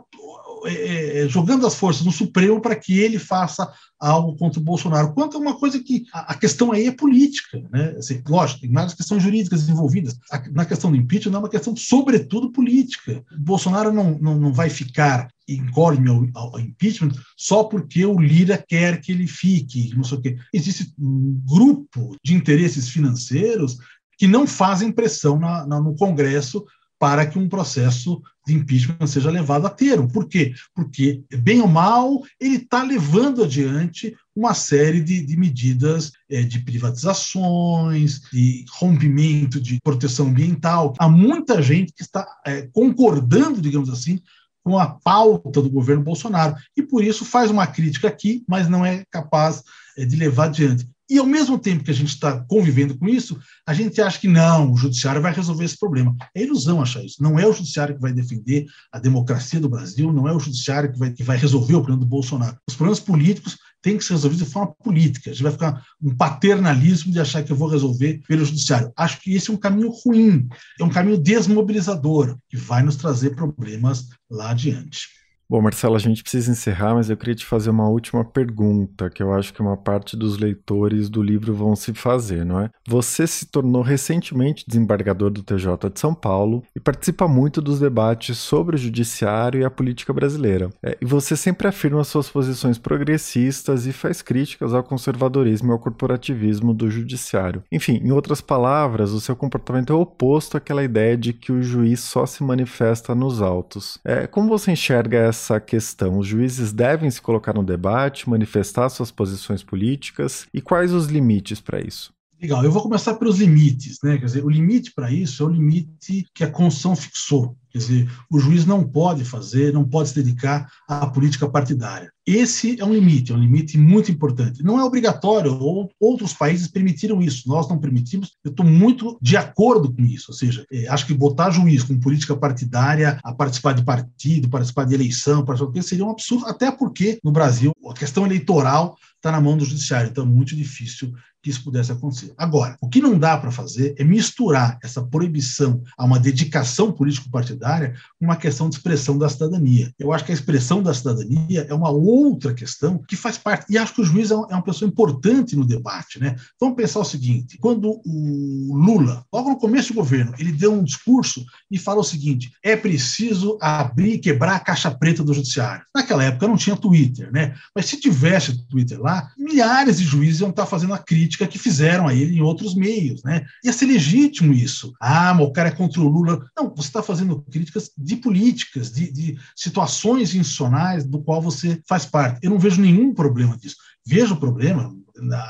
é, é, jogando as forças no Supremo para que ele faça algo contra o Bolsonaro. Quanto a uma coisa que a, a questão aí é política, né? Assim, lógico, tem várias questões jurídicas envolvidas. A, na questão do impeachment é uma questão, sobretudo, política. O Bolsonaro não, não, não vai ficar incólume ao, ao, impeachment só porque o Lira quer que ele fique, não sei o quê. Existe um grupo de interesses financeiros que não fazem pressão na, na, no Congresso para que um processo de impeachment seja levado a termo. Por quê? Porque, bem ou mal, ele está levando adiante uma série de, de medidas é, de privatizações, de rompimento de proteção ambiental. Há muita gente que está é, concordando, digamos assim, com a pauta do governo Bolsonaro. E por isso faz uma crítica aqui, mas não é capaz é, de levar adiante. E ao mesmo tempo que a gente está convivendo com isso, a gente acha que não, o judiciário vai resolver esse problema. É ilusão achar isso. Não é o judiciário que vai defender a democracia do Brasil, não é o judiciário que vai, que vai resolver o problema do Bolsonaro. Os problemas políticos têm que ser resolvidos de forma política. A gente vai ficar um paternalismo de achar que eu vou resolver pelo judiciário. Acho que esse é um caminho ruim, é um caminho desmobilizador, que vai nos trazer problemas lá adiante. Bom, Marcelo, a gente precisa encerrar, mas eu queria te fazer uma última pergunta, que eu acho que uma parte dos leitores do livro vão se fazer, não é? Você se tornou recentemente desembargador do TJ de São Paulo e participa muito dos debates sobre o judiciário e a política brasileira. É, e você sempre afirma suas posições progressistas e faz críticas ao conservadorismo e ao corporativismo do judiciário. Enfim, em outras palavras, o seu comportamento é oposto àquela ideia de que o juiz só se manifesta nos autos. É, como você enxerga essa essa questão? Os juízes devem se colocar no debate, manifestar suas posições políticas e quais os limites para isso? Legal, eu vou começar pelos limites, né? Quer dizer, o limite para isso é o limite que a Constituição fixou. Quer dizer, o juiz não pode fazer, não pode se dedicar à política partidária. Esse é um limite, é um limite muito importante. Não é obrigatório, ou outros países permitiram isso, nós não permitimos. Eu estou muito de acordo com isso. Ou seja, é, acho que botar juiz com política partidária a participar de partido, participar de eleição, participar de seria um absurdo, até porque no Brasil a questão eleitoral está na mão do judiciário, então é muito difícil que isso pudesse acontecer. Agora, o que não dá para fazer é misturar essa proibição a uma dedicação político-partidária com uma questão de expressão da cidadania. Eu acho que a expressão da cidadania é uma outra questão que faz parte, e acho que o juiz é, é uma pessoa importante no debate. Né? Vamos pensar o seguinte: quando o Lula, logo no começo do governo, ele deu um discurso e falou o seguinte: é preciso abrir e quebrar a caixa preta do judiciário. Naquela época não tinha Twitter, né? Mas se tivesse Twitter lá, milhares de juízes iam estar fazendo a crítica que fizeram a ele em outros meios, né? Ia ser legítimo isso. Ah, o cara é contra o Lula. Não, você está fazendo críticas de políticas, de, de situações institucionais do qual você faz parte. Eu não vejo nenhum problema disso. Vejo o problema,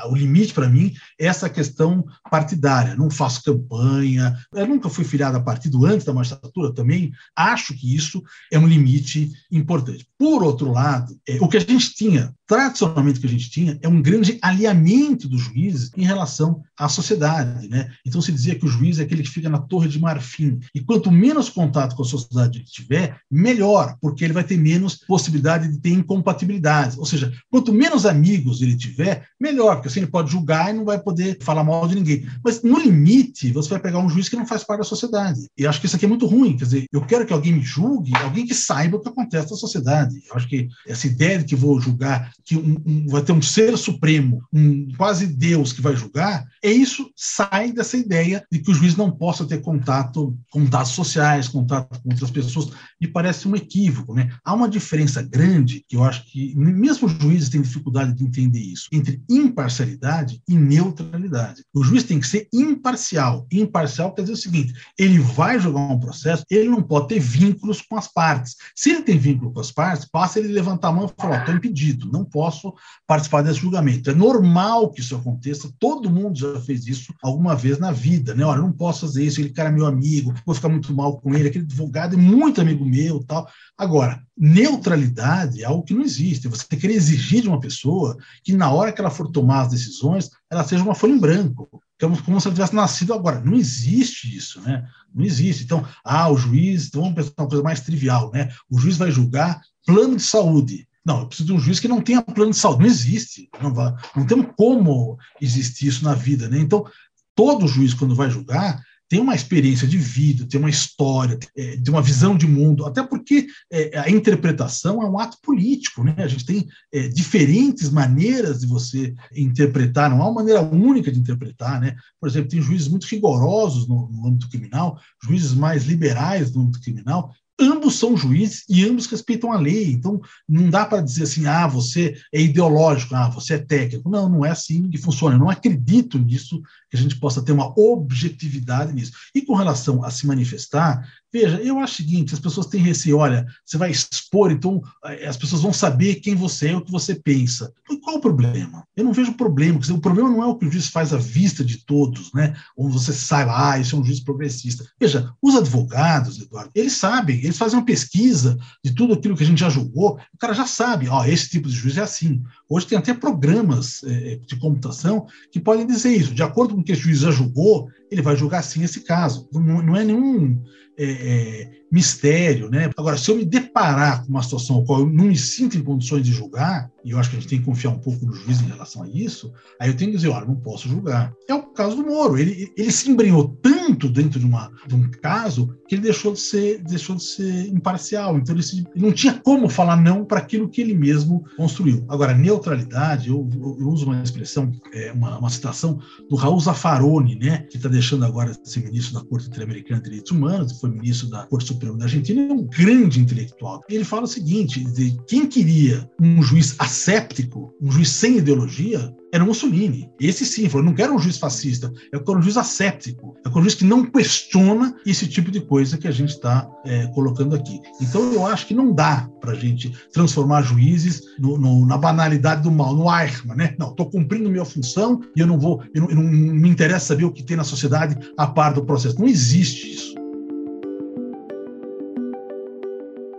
o limite para mim é essa questão partidária. Não faço campanha, eu nunca fui filiado a partido antes da magistratura também. Acho que isso é um limite importante. Por outro lado, é, o que a gente tinha, tradicionalmente que a gente tinha, é um grande alinhamento dos juízes em relação à sociedade. Né? Então se dizia que o juiz é aquele que fica na torre de marfim. E quanto menos contato com a sociedade ele tiver, melhor, porque ele vai ter menos possibilidade de ter incompatibilidades. Ou seja, quanto menos amigos ele tiver, melhor, porque assim ele pode julgar e não vai poder falar mal de ninguém. Mas no limite, você vai pegar um juiz que não faz parte da sociedade. E acho que isso aqui é muito ruim. Quer dizer, eu quero que alguém me julgue, alguém que saiba o que acontece na sociedade. Eu acho que essa ideia de que vou julgar, que um, um, vai ter um ser supremo, um quase Deus que vai julgar, é isso sai dessa ideia de que o juiz não possa ter contato, contatos sociais, contato com outras pessoas, me parece um equívoco. Né? Há uma diferença grande, que eu acho que mesmo os juízes têm dificuldade de entender isso, entre imparcialidade e neutralidade. O juiz tem que ser imparcial. Imparcial quer dizer o seguinte: ele vai julgar um processo, ele não pode ter vínculos com as partes. Se ele tem vínculo com as partes, basta ele levantar a mão e falar: estou impedido, não posso participar desse julgamento. É normal que isso aconteça, todo mundo já fez isso alguma vez na vida, né? Olha, não posso fazer isso, ele cara é meu amigo, vou ficar muito mal com ele, aquele advogado é muito amigo meu tal. Agora, neutralidade é algo que não existe. Você querer exigir de uma pessoa que, na hora que ela for tomar as decisões, ela seja uma folha em branco como, se ela tivesse nascido agora. Não existe isso, né? Não existe. Então, ah, o juiz, então vamos pensar uma coisa mais trivial, né? O juiz vai julgar plano de saúde. Não, eu preciso de um juiz que não tenha plano de saúde. Não existe. Não, vai, não tem como existir isso na vida, né? Então, todo juiz, quando vai julgar, tem uma experiência de vida, tem uma história, é, tem uma visão de mundo, até porque é, a interpretação é um ato político, né? A gente tem é, diferentes maneiras de você interpretar, não há uma maneira única de interpretar, né? Por exemplo, tem juízes muito rigorosos no, no âmbito criminal, juízes mais liberais no âmbito criminal, ambos são juízes e ambos respeitam a lei. Então, não dá para dizer assim, ah, você é ideológico, ah, você é técnico. Não, não é assim que funciona. Eu não acredito nisso, que a gente possa ter uma objetividade nisso. E com relação a se manifestar, Veja, eu acho o seguinte: as pessoas têm receio, olha, você vai expor, então eh, as pessoas vão saber quem você é, o que você pensa. E qual o problema? Eu não vejo problema. Dizer, o problema não é o que o juiz faz à vista de todos, né? Onde você saiba, ah, isso é um juiz progressista. Veja, os advogados, Eduardo, eles sabem, eles fazem uma pesquisa de tudo aquilo que a gente já julgou, o cara já sabe, ó, esse tipo de juiz é assim. Hoje tem até programas é, de computação que podem dizer isso. De acordo com que juiz já julgou, ele vai julgar sim esse caso. Não, não é nenhum é, é, mistério, né? Agora, se eu me deparar com uma situação qual eu não me sinto em condições de julgar, e eu acho que a gente tem que confiar um pouco no juiz em relação a isso, aí eu tenho que dizer, olha, não posso julgar. É o caso do Moro. Ele, ele se embrenhou tanto dentro de, uma, de um caso que ele deixou de ser, deixou de ser imparcial. Então, ele, se, ele não tinha como falar não para aquilo que ele mesmo construiu. Agora, neutralidade, eu, eu uso uma expressão, é, uma, uma citação do Raul Zaffaroni, né, que está deixando agora de ser ministro da Corte Interamericana de Direitos Humanos, foi ministro da Corte Suprema da Argentina, é um grande intelectual. Ele fala o seguinte: de quem queria um juiz asséptico, um juiz sem ideologia, era Mussolini. Esse sim, falou: não quero um juiz fascista, eu quero um juiz asséptico, eu quero um juiz que não questiona esse tipo de coisa que a gente está é, colocando aqui. Então eu acho que não dá para a gente transformar juízes no, no, na banalidade do mal, no Eichmann, né? Não, estou cumprindo minha função e eu não vou, eu não, eu não me interessa saber o que tem na sociedade a par do processo. Não existe isso.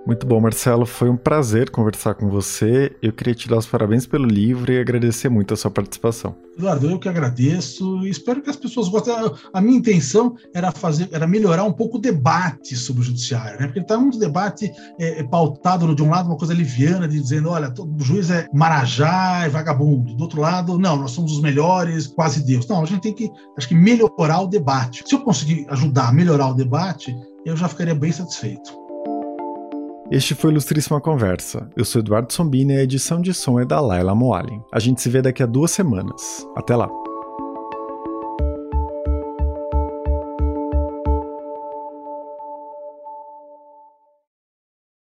Muito bom, Marcelo. Foi um prazer conversar com você. Eu queria te dar os parabéns pelo livro e agradecer muito a sua participação. Eduardo, eu que agradeço e espero que as pessoas gostem. A minha intenção era fazer, era melhorar um pouco o debate sobre o judiciário, né? Porque está muito debate é, é, pautado de um lado uma coisa liviana, de dizendo, olha, todo juiz é marajá, é vagabundo. Do outro lado, não, nós somos os melhores, quase Deus. Não, a gente tem que, acho que melhorar o debate. Se eu conseguir ajudar a melhorar o debate, eu já ficaria bem satisfeito. Este foi Ilustríssima Conversa. Eu sou Eduardo Sombini e a edição de som é da Laila Moalen. A gente se vê daqui a duas semanas. Até lá!